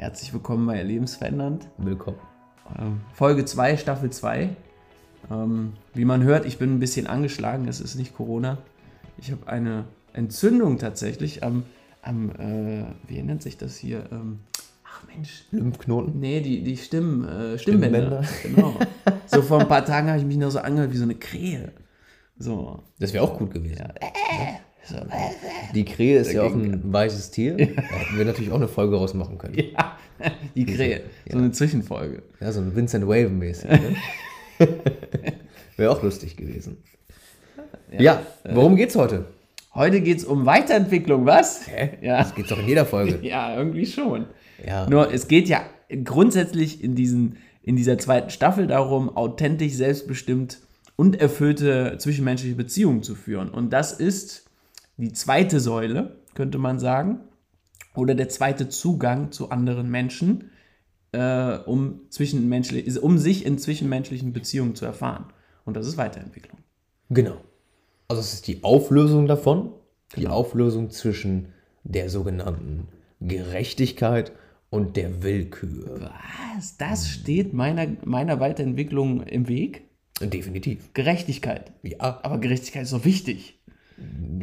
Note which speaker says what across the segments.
Speaker 1: Herzlich willkommen bei Lebensverändernd.
Speaker 2: Willkommen.
Speaker 1: Ähm, Folge 2, Staffel 2. Ähm, wie man hört, ich bin ein bisschen angeschlagen, es ist nicht Corona. Ich habe eine Entzündung tatsächlich am, am äh, wie nennt sich das hier? Ähm, ach Mensch.
Speaker 2: Lymphknoten?
Speaker 1: Nee, die, die Stimmen, äh, Stimmbänder. Genau. so vor ein paar Tagen habe ich mich noch so angehört wie so eine Krähe. So.
Speaker 2: Das wäre auch gut gewesen. Ja. Die Krähe ist ja auch ein weißes Tier. Da hätten wir natürlich auch eine Folge rausmachen können.
Speaker 1: Ja, die Krähe. So eine Zwischenfolge.
Speaker 2: Ja, so ein Vincent Waven mäßig. Ne? wäre auch lustig gewesen. Ja, ja worum geht's heute?
Speaker 1: Heute geht's um Weiterentwicklung, was?
Speaker 2: Hä? Ja. Das geht's doch in jeder Folge.
Speaker 1: Ja, irgendwie schon. Ja. Nur es geht ja grundsätzlich in, diesen, in dieser zweiten Staffel darum, authentisch, selbstbestimmt und erfüllte zwischenmenschliche Beziehungen zu führen. Und das ist die zweite Säule, könnte man sagen, oder der zweite Zugang zu anderen Menschen, äh, um, zwischenmenschlich, um sich in zwischenmenschlichen Beziehungen zu erfahren. Und das ist Weiterentwicklung.
Speaker 2: Genau. Also es ist die Auflösung davon, die genau. Auflösung zwischen der sogenannten Gerechtigkeit und der Willkür.
Speaker 1: Was? Das steht meiner, meiner Weiterentwicklung im Weg?
Speaker 2: Definitiv.
Speaker 1: Gerechtigkeit. Ja. Aber Gerechtigkeit ist doch wichtig.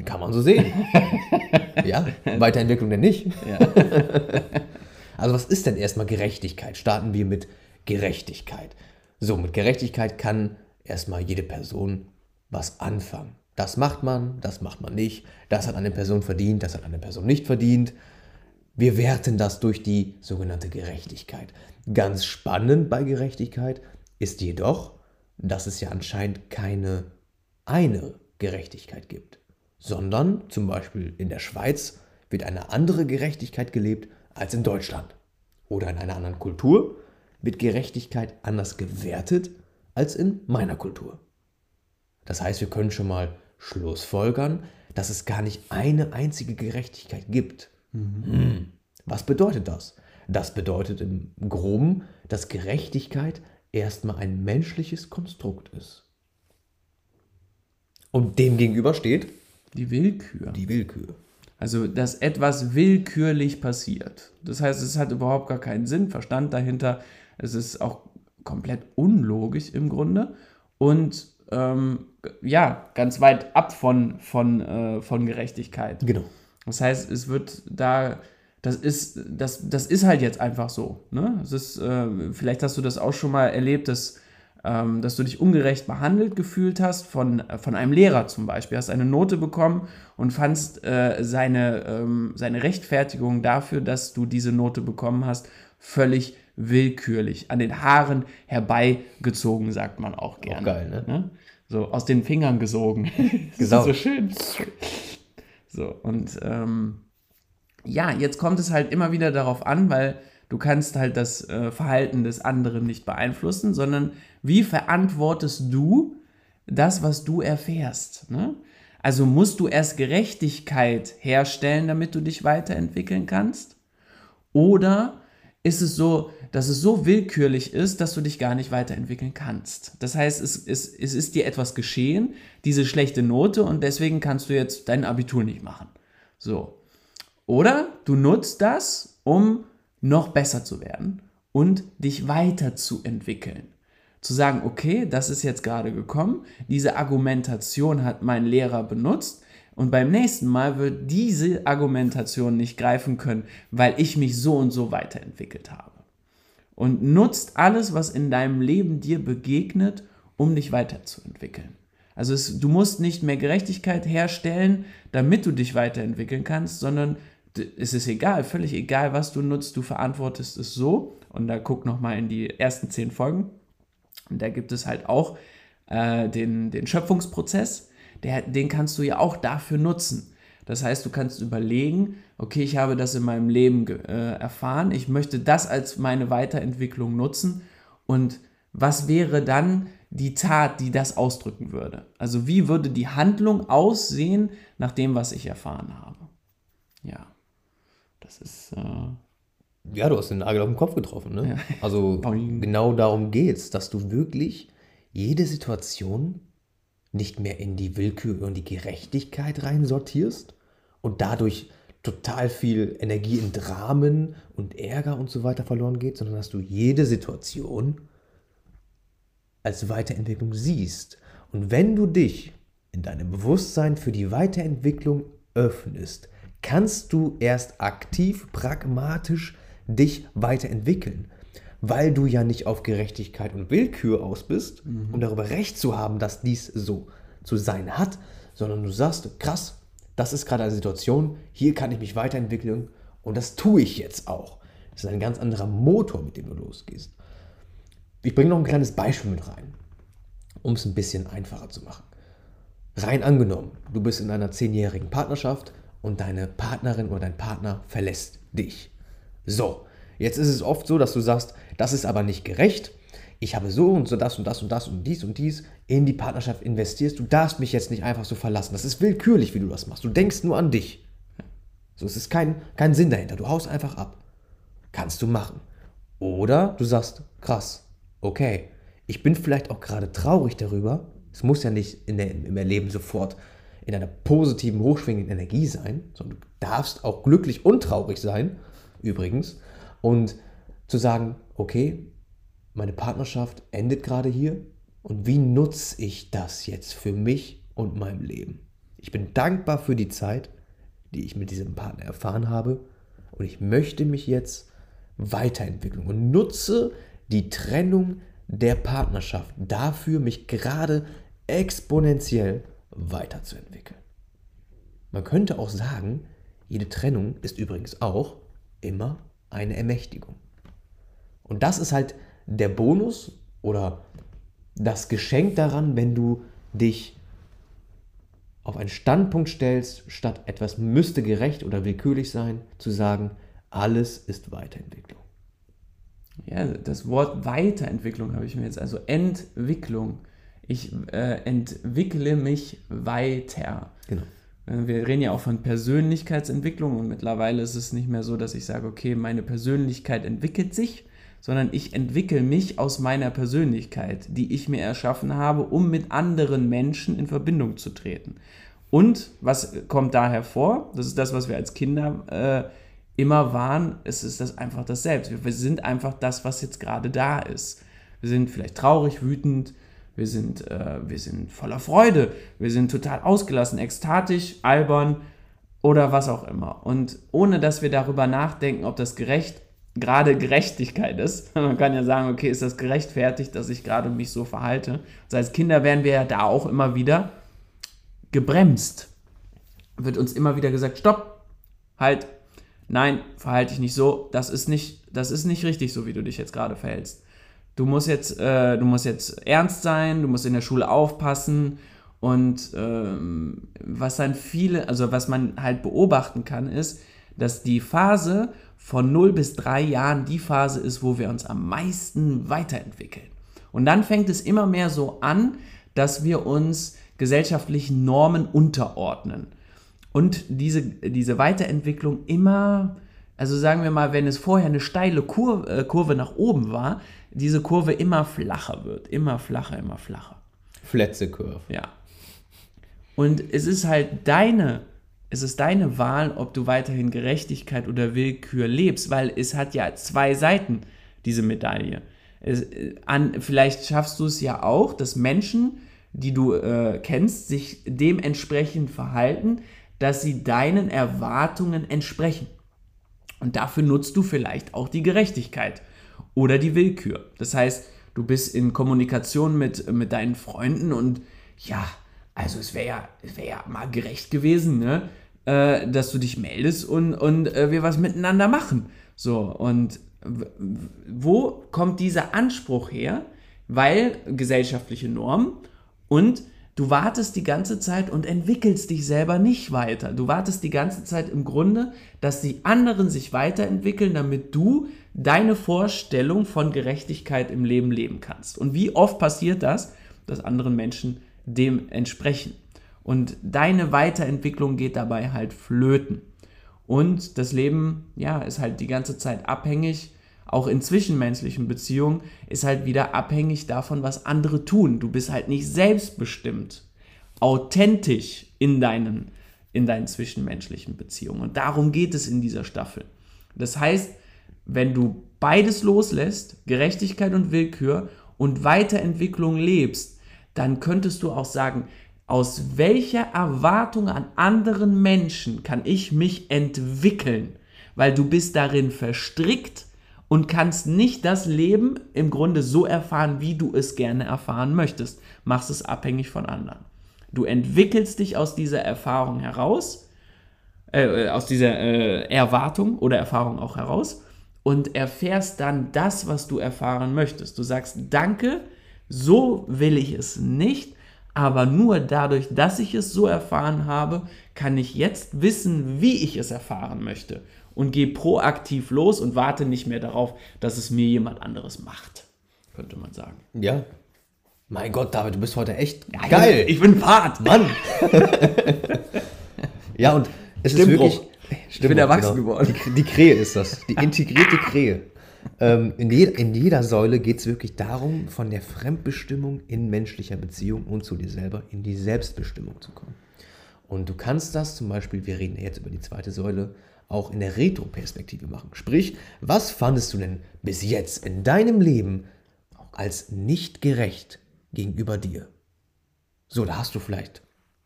Speaker 2: Kann man so sehen. ja, Weiterentwicklung denn nicht. Ja. also was ist denn erstmal Gerechtigkeit? Starten wir mit Gerechtigkeit. So, mit Gerechtigkeit kann erstmal jede Person was anfangen. Das macht man, das macht man nicht. Das hat eine Person verdient, das hat eine Person nicht verdient. Wir werten das durch die sogenannte Gerechtigkeit. Ganz spannend bei Gerechtigkeit ist jedoch, dass es ja anscheinend keine eine Gerechtigkeit gibt, sondern zum Beispiel in der Schweiz wird eine andere Gerechtigkeit gelebt als in Deutschland. Oder in einer anderen Kultur wird Gerechtigkeit anders gewertet als in meiner Kultur. Das heißt, wir können schon mal schlussfolgern, dass es gar nicht eine einzige Gerechtigkeit gibt. Mhm. Was bedeutet das? Das bedeutet im groben, dass Gerechtigkeit erstmal ein menschliches Konstrukt ist. Und dem gegenüber steht
Speaker 1: die Willkür.
Speaker 2: Die Willkür.
Speaker 1: Also, dass etwas willkürlich passiert. Das heißt, es hat überhaupt gar keinen Sinn, Verstand dahinter. Es ist auch komplett unlogisch im Grunde. Und ähm, ja, ganz weit ab von, von, äh, von Gerechtigkeit.
Speaker 2: Genau.
Speaker 1: Das heißt, es wird da das ist, das, das ist halt jetzt einfach so. Ne? Das ist, äh, vielleicht hast du das auch schon mal erlebt, dass, ähm, dass du dich ungerecht behandelt gefühlt hast von, von einem Lehrer zum Beispiel. Hast eine Note bekommen und fandst äh, seine, ähm, seine Rechtfertigung dafür, dass du diese Note bekommen hast, völlig willkürlich, an den Haaren herbeigezogen, sagt man auch gerne. Auch
Speaker 2: geil, ne? ne?
Speaker 1: So aus den Fingern gesogen. das ist so schön. So, und ähm, ja, jetzt kommt es halt immer wieder darauf an, weil du kannst halt das äh, Verhalten des anderen nicht beeinflussen, sondern wie verantwortest du das, was du erfährst? Ne? Also musst du erst Gerechtigkeit herstellen, damit du dich weiterentwickeln kannst? Oder ist es so, dass es so willkürlich ist, dass du dich gar nicht weiterentwickeln kannst? Das heißt, es, es, es ist dir etwas geschehen, diese schlechte Note, und deswegen kannst du jetzt dein Abitur nicht machen. So. Oder du nutzt das, um noch besser zu werden und dich weiterzuentwickeln. Zu sagen, okay, das ist jetzt gerade gekommen, diese Argumentation hat mein Lehrer benutzt und beim nächsten Mal wird diese Argumentation nicht greifen können, weil ich mich so und so weiterentwickelt habe. Und nutzt alles, was in deinem Leben dir begegnet, um dich weiterzuentwickeln. Also es, du musst nicht mehr Gerechtigkeit herstellen, damit du dich weiterentwickeln kannst, sondern es ist egal, völlig egal, was du nutzt, du verantwortest es so. Und da guck nochmal in die ersten zehn Folgen. Und da gibt es halt auch äh, den, den Schöpfungsprozess, der, den kannst du ja auch dafür nutzen. Das heißt, du kannst überlegen, okay, ich habe das in meinem Leben äh, erfahren, ich möchte das als meine Weiterentwicklung nutzen und was wäre dann die Tat, die das ausdrücken würde? Also wie würde die Handlung aussehen nach dem, was ich erfahren habe? Ja. Das ist. Äh
Speaker 2: ja, du hast den Nagel auf den Kopf getroffen. Ne? Ja. Also genau darum geht es, dass du wirklich jede Situation nicht mehr in die Willkür und die Gerechtigkeit reinsortierst und dadurch total viel Energie in Dramen und Ärger und so weiter verloren geht, sondern dass du jede Situation als Weiterentwicklung siehst. Und wenn du dich in deinem Bewusstsein für die Weiterentwicklung öffnest, kannst du erst aktiv, pragmatisch dich weiterentwickeln, weil du ja nicht auf Gerechtigkeit und Willkür aus bist, mhm. um darüber Recht zu haben, dass dies so zu sein hat, sondern du sagst, krass, das ist gerade eine Situation, hier kann ich mich weiterentwickeln und das tue ich jetzt auch. Das ist ein ganz anderer Motor, mit dem du losgehst. Ich bringe noch ein kleines Beispiel mit rein, um es ein bisschen einfacher zu machen. Rein angenommen, du bist in einer zehnjährigen Partnerschaft und deine Partnerin oder dein Partner verlässt dich. So, jetzt ist es oft so, dass du sagst, das ist aber nicht gerecht. Ich habe so und so das und das und das und dies und dies in die Partnerschaft investierst. Du darfst mich jetzt nicht einfach so verlassen. Das ist willkürlich, wie du das machst. Du denkst nur an dich. So, es ist kein, kein Sinn dahinter. Du haust einfach ab. Kannst du machen. Oder du sagst, krass, okay, ich bin vielleicht auch gerade traurig darüber. Es muss ja nicht der, im Erleben sofort in einer positiven, hochschwingenden Energie sein, sondern du darfst auch glücklich und traurig sein, übrigens. Und zu sagen, okay, meine Partnerschaft endet gerade hier und wie nutze ich das jetzt für mich und mein Leben? Ich bin dankbar für die Zeit, die ich mit diesem Partner erfahren habe und ich möchte mich jetzt weiterentwickeln und nutze die Trennung der Partnerschaft dafür, mich gerade exponentiell weiterzuentwickeln. Man könnte auch sagen, jede Trennung ist übrigens auch immer eine Ermächtigung. Und das ist halt der Bonus oder das Geschenk daran, wenn du dich auf einen Standpunkt stellst, statt etwas müsste gerecht oder willkürlich sein, zu sagen, alles ist Weiterentwicklung.
Speaker 1: Ja, das Wort Weiterentwicklung habe ich mir jetzt, also Entwicklung ich äh, entwickle mich weiter. Genau. Äh, wir reden ja auch von Persönlichkeitsentwicklung und mittlerweile ist es nicht mehr so, dass ich sage, okay, meine Persönlichkeit entwickelt sich, sondern ich entwickle mich aus meiner Persönlichkeit, die ich mir erschaffen habe, um mit anderen Menschen in Verbindung zu treten. Und was kommt da hervor? Das ist das, was wir als Kinder äh, immer waren. Es ist das einfach das Selbst. Wir, wir sind einfach das, was jetzt gerade da ist. Wir sind vielleicht traurig, wütend, wir sind, äh, wir sind voller Freude, wir sind total ausgelassen, ekstatisch, albern oder was auch immer. Und ohne dass wir darüber nachdenken, ob das gerecht, gerade Gerechtigkeit ist, man kann ja sagen, okay, ist das gerechtfertigt, dass ich gerade mich so verhalte. Also als Kinder werden wir ja da auch immer wieder gebremst. Wird uns immer wieder gesagt, stopp, halt, nein, verhalte dich nicht so, das ist nicht, das ist nicht richtig so, wie du dich jetzt gerade verhältst du musst jetzt, äh, du musst jetzt ernst sein, du musst in der Schule aufpassen. Und ähm, was dann viele, also was man halt beobachten kann, ist, dass die Phase von 0 bis 3 Jahren die Phase ist, wo wir uns am meisten weiterentwickeln. Und dann fängt es immer mehr so an, dass wir uns gesellschaftlichen Normen unterordnen. Und diese, diese Weiterentwicklung immer, also sagen wir mal, wenn es vorher eine steile Kurve, äh, Kurve nach oben war, diese Kurve immer flacher wird. Immer flacher, immer flacher.
Speaker 2: Fletze Curve.
Speaker 1: Ja. Und es ist halt deine, es ist deine Wahl, ob du weiterhin Gerechtigkeit oder Willkür lebst, weil es hat ja zwei Seiten, diese Medaille. Es, an, vielleicht schaffst du es ja auch, dass Menschen, die du äh, kennst, sich dementsprechend verhalten, dass sie deinen Erwartungen entsprechen. Und dafür nutzt du vielleicht auch die Gerechtigkeit oder die Willkür. Das heißt, du bist in Kommunikation mit, mit deinen Freunden und ja, also es wäre ja, wär ja mal gerecht gewesen, ne? Äh, dass du dich meldest und, und äh, wir was miteinander machen. So, und wo kommt dieser Anspruch her? Weil gesellschaftliche Normen und du wartest die ganze Zeit und entwickelst dich selber nicht weiter. Du wartest die ganze Zeit im Grunde, dass die anderen sich weiterentwickeln, damit du deine Vorstellung von Gerechtigkeit im Leben leben kannst. Und wie oft passiert das, dass anderen Menschen dem entsprechen? Und deine Weiterentwicklung geht dabei halt flöten. Und das Leben, ja, ist halt die ganze Zeit abhängig, auch in zwischenmenschlichen Beziehungen, ist halt wieder abhängig davon, was andere tun. Du bist halt nicht selbstbestimmt, authentisch in deinen in deinen zwischenmenschlichen Beziehungen. Und darum geht es in dieser Staffel. Das heißt, wenn du beides loslässt, Gerechtigkeit und Willkür, und Weiterentwicklung lebst, dann könntest du auch sagen, aus welcher Erwartung an anderen Menschen kann ich mich entwickeln? Weil du bist darin verstrickt und kannst nicht das Leben im Grunde so erfahren, wie du es gerne erfahren möchtest. Machst es abhängig von anderen. Du entwickelst dich aus dieser Erfahrung heraus, äh, äh aus dieser äh, Erwartung oder Erfahrung auch heraus und erfährst dann das, was du erfahren möchtest. Du sagst, danke, so will ich es nicht, aber nur dadurch, dass ich es so erfahren habe, kann ich jetzt wissen, wie ich es erfahren möchte und gehe proaktiv los und warte nicht mehr darauf, dass es mir jemand anderes macht, könnte man sagen.
Speaker 2: Ja. Mein Gott, David, du bist heute echt ja, geil.
Speaker 1: Ich bin Fahrt.
Speaker 2: Mann. ja, und es ist wirklich,
Speaker 1: Stimmt, ich bin erwachsen genau. geworden.
Speaker 2: Die, die, Krähe ist das, die integrierte Krähe. Ähm, in, je, in, jeder Säule geht es wirklich darum, von der Fremdbestimmung in menschlicher Beziehung und zu dir selber in die Selbstbestimmung zu kommen. Und du kannst das zum Beispiel, wir reden jetzt über die zweite Säule, auch in der Retro-Perspektive machen. Sprich, was fandest du denn bis jetzt in deinem Leben als nicht gerecht gegenüber dir? So, da hast du vielleicht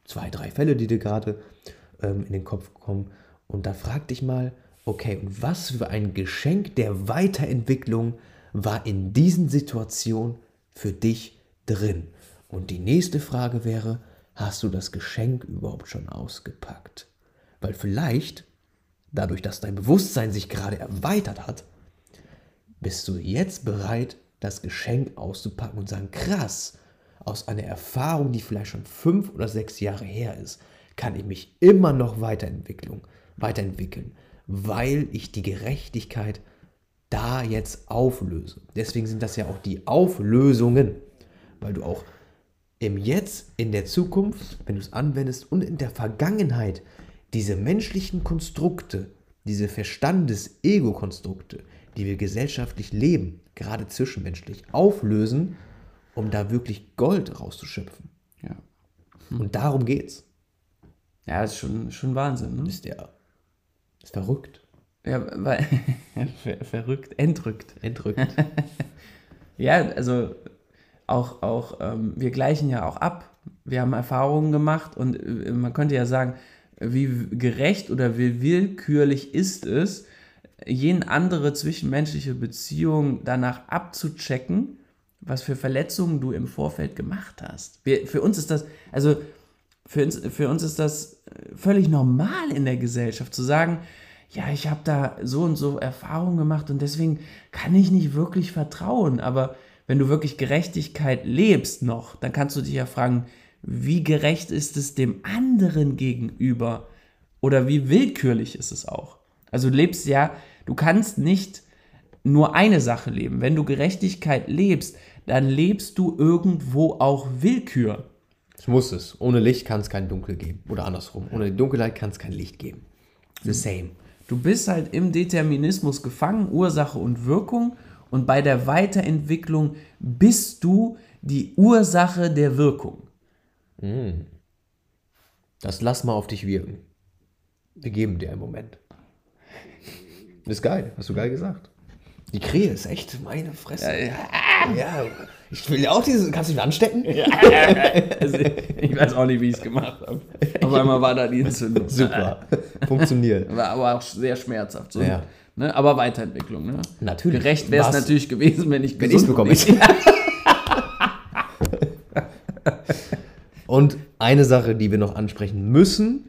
Speaker 2: zwei, drei Fälle, die dir gerade ähm, in den Kopf kommen. Und da frag dich mal, okay, was für ein Geschenk der Weiterentwicklung war in diesen Situationen für dich drin? Und die nächste Frage wäre, hast du das Geschenk überhaupt schon ausgepackt? Weil vielleicht, dadurch, dass dein Bewusstsein sich gerade erweitert hat, bist du jetzt bereit, das Geschenk auszupacken und sagen, krass, aus einer Erfahrung, die vielleicht schon fünf oder sechs Jahre her ist, kann ich mich immer noch weiterentwickeln weiterentwickeln, weil ich die Gerechtigkeit da jetzt auflöse. Deswegen sind das ja auch die Auflösungen, weil du auch im Jetzt, in der Zukunft, wenn du es anwendest und in der Vergangenheit diese menschlichen Konstrukte, diese Verstandes-Ego-Konstrukte, die wir gesellschaftlich leben, gerade zwischenmenschlich, auflösen, um da wirklich Gold rauszuschöpfen.
Speaker 1: Ja.
Speaker 2: Hm. Und darum geht's.
Speaker 1: Ja, das ist schon, schon Wahnsinn. Ne?
Speaker 2: Ist ja ist verrückt.
Speaker 1: Ja, weil. ver verrückt, entrückt.
Speaker 2: Entrückt.
Speaker 1: ja, also auch, auch ähm, wir gleichen ja auch ab. Wir haben Erfahrungen gemacht und äh, man könnte ja sagen, wie gerecht oder wie willkürlich ist es, jene andere zwischenmenschliche Beziehung danach abzuchecken, was für Verletzungen du im Vorfeld gemacht hast. Wir, für uns ist das, also für uns, für uns ist das völlig normal in der Gesellschaft zu sagen, ja, ich habe da so und so Erfahrungen gemacht und deswegen kann ich nicht wirklich vertrauen. Aber wenn du wirklich Gerechtigkeit lebst noch, dann kannst du dich ja fragen, wie gerecht ist es dem anderen gegenüber? Oder wie willkürlich ist es auch? Also du lebst ja, du kannst nicht nur eine Sache leben. Wenn du Gerechtigkeit lebst, dann lebst du irgendwo auch Willkür.
Speaker 2: Es muss es. Ohne Licht kann es kein Dunkel geben. Oder andersrum. Ohne Dunkelheit kann es kein Licht geben.
Speaker 1: The same. Du bist halt im Determinismus gefangen, Ursache und Wirkung. Und bei der Weiterentwicklung bist du die Ursache der Wirkung.
Speaker 2: Hm. Das lass mal auf dich wirken. Wir geben dir einen Moment. Ist geil, hast du geil gesagt. Die Krähe ist echt meine Fresse. Ja, ja. ja ich will ja auch diese. Kannst du mich anstecken? Ja,
Speaker 1: also, ich weiß auch nicht, wie ich es gemacht habe. Auf einmal war da die Entzündung.
Speaker 2: Super. Funktioniert.
Speaker 1: War aber auch sehr schmerzhaft. So. Ne? Aber Weiterentwicklung. Ne?
Speaker 2: Natürlich.
Speaker 1: Gerecht wäre es natürlich gewesen, wenn ich
Speaker 2: wenn ich bekomme. Und eine Sache, die wir noch ansprechen müssen,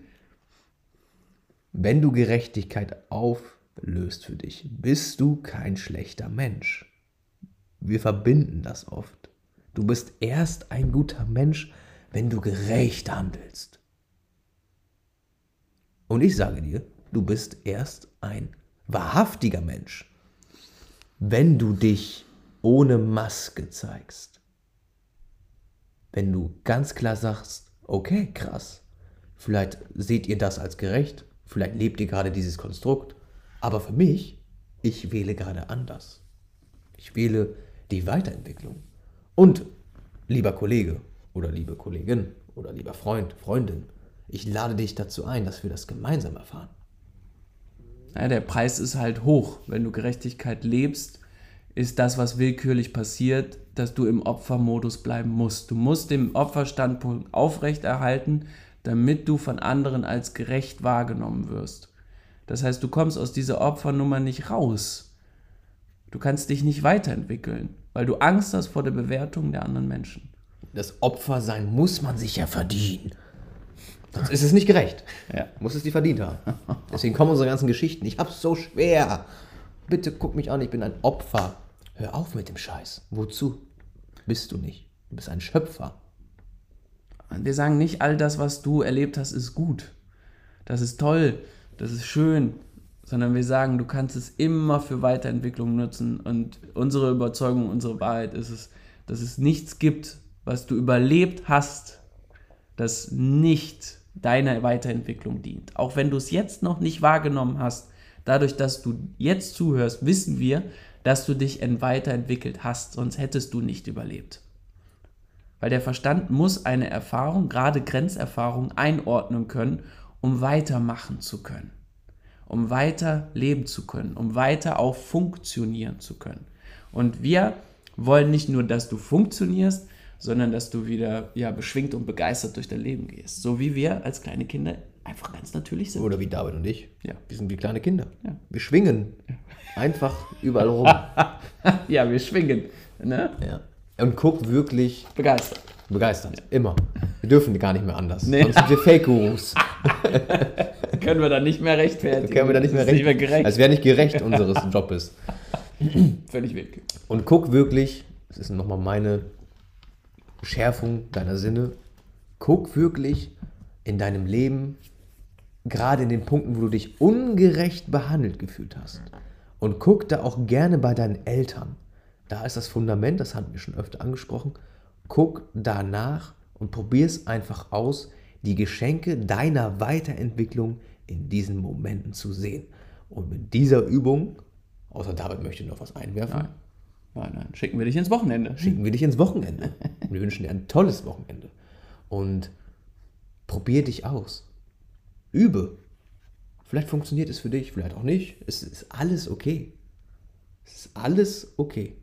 Speaker 2: wenn du Gerechtigkeit auflöst für dich, bist du kein schlechter Mensch. Wir verbinden das oft. Du bist erst ein guter Mensch, wenn du gerecht handelst. Und ich sage dir, du bist erst ein wahrhaftiger Mensch, wenn du dich ohne Maske zeigst. Wenn du ganz klar sagst, okay, krass, vielleicht seht ihr das als gerecht, vielleicht lebt ihr gerade dieses Konstrukt, aber für mich, ich wähle gerade anders. Ich wähle die Weiterentwicklung. Und lieber Kollege oder liebe Kollegin oder lieber Freund, Freundin, Ich lade dich dazu ein, dass wir das gemeinsam erfahren.
Speaker 1: Ja, der Preis ist halt hoch. Wenn du Gerechtigkeit lebst, ist das, was willkürlich passiert, dass du im Opfermodus bleiben musst. Du musst den Opferstandpunkt aufrechterhalten, damit du von anderen als gerecht wahrgenommen wirst. Das heißt, du kommst aus dieser Opfernummer nicht raus. Du kannst dich nicht weiterentwickeln, weil du Angst hast vor der Bewertung der anderen Menschen.
Speaker 2: Das Opfersein muss man sich ja verdienen. Sonst ist es nicht gerecht.
Speaker 1: Ja.
Speaker 2: Muss es die verdient haben. Deswegen kommen unsere ganzen Geschichten. Ich hab's so schwer. Bitte guck mich an, ich bin ein Opfer. Hör auf mit dem Scheiß. Wozu? Bist du nicht. Du bist ein Schöpfer.
Speaker 1: Wir sagen nicht, all das, was du erlebt hast, ist gut. Das ist toll. Das ist schön. Sondern wir sagen, du kannst es immer für Weiterentwicklung nutzen. Und unsere Überzeugung, unsere Wahrheit ist es, dass es nichts gibt, was du überlebt hast, das nicht deiner Weiterentwicklung dient. Auch wenn du es jetzt noch nicht wahrgenommen hast, dadurch, dass du jetzt zuhörst, wissen wir, dass du dich weiterentwickelt hast, sonst hättest du nicht überlebt. Weil der Verstand muss eine Erfahrung, gerade Grenzerfahrung, einordnen können, um weitermachen zu können, um weiter leben zu können, um weiter auch funktionieren zu können. Und wir wollen nicht nur, dass du funktionierst, sondern dass du wieder ja, beschwingt und begeistert durch dein Leben gehst. So wie wir als kleine Kinder einfach ganz natürlich sind.
Speaker 2: Oder wie David und ich.
Speaker 1: Ja.
Speaker 2: Wir sind wie kleine Kinder.
Speaker 1: Ja.
Speaker 2: Wir schwingen einfach überall rum.
Speaker 1: ja, wir schwingen. Ne?
Speaker 2: Ja. Und guck wirklich
Speaker 1: begeistert.
Speaker 2: Begeistert. Ja. Immer. Wir dürfen gar nicht mehr anders.
Speaker 1: Nee.
Speaker 2: Sonst sind wir Fake-Gurus.
Speaker 1: können wir dann nicht mehr rechtfertigen.
Speaker 2: Können wir dann nicht mehr,
Speaker 1: recht, gerecht.
Speaker 2: Es wäre nicht gerecht unseres Jobes.
Speaker 1: Völlig weg.
Speaker 2: Und guck wirklich, das ist nochmal meine Schärfung deiner Sinne. Guck wirklich in deinem Leben, gerade in den Punkten, wo du dich ungerecht behandelt gefühlt hast. Und guck da auch gerne bei deinen Eltern. Da ist das Fundament, das hatten wir schon öfter angesprochen. Guck danach und probier es einfach aus, die Geschenke deiner Weiterentwicklung in diesen Momenten zu sehen. Und mit dieser Übung, außer David möchte noch was einwerfen.
Speaker 1: Nein. Nein, nein, schicken wir dich ins Wochenende.
Speaker 2: Schicken wir dich ins Wochenende. wir wünschen dir ein tolles Wochenende. Und probier dich aus. Übe. Vielleicht funktioniert es für dich, vielleicht auch nicht. Es ist alles okay. Es ist alles okay.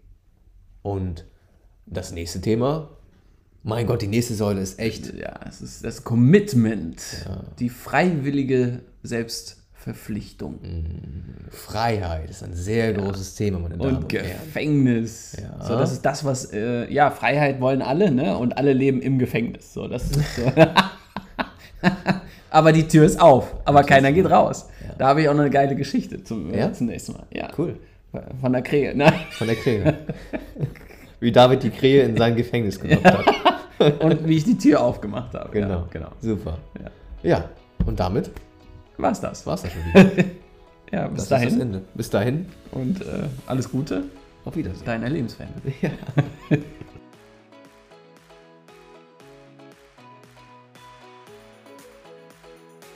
Speaker 2: Und das nächste Thema, mein Gott, die nächste Säule ist echt.
Speaker 1: Ja, es ist das Commitment. Ja. Die freiwillige Selbst- Verpflichtung.
Speaker 2: Freiheit ist ein sehr großes Thema,
Speaker 1: meine Damen und, und Gefängnis. Ja. So, das ist das, was, äh, ja, Freiheit wollen alle, ne? Und alle leben im Gefängnis. So, das ist so. aber die Tür ist auf, aber keiner geht raus. Ja. Da habe ich auch noch eine geile Geschichte zum, ja? zum nächsten Mal. Ja.
Speaker 2: Cool.
Speaker 1: Von der Krähe, ne?
Speaker 2: Von der Krähe. wie David die Krähe in sein Gefängnis gelockt hat.
Speaker 1: und wie ich die Tür aufgemacht habe.
Speaker 2: Genau, genau. Super. Ja. und damit
Speaker 1: war's das.
Speaker 2: War's das schon wieder.
Speaker 1: ja, bis
Speaker 2: das
Speaker 1: dahin.
Speaker 2: Ist das Ende. Bis dahin.
Speaker 1: Und äh, alles Gute.
Speaker 2: Auf Wiedersehen.
Speaker 1: Dein Erlebensfan.
Speaker 2: Ja.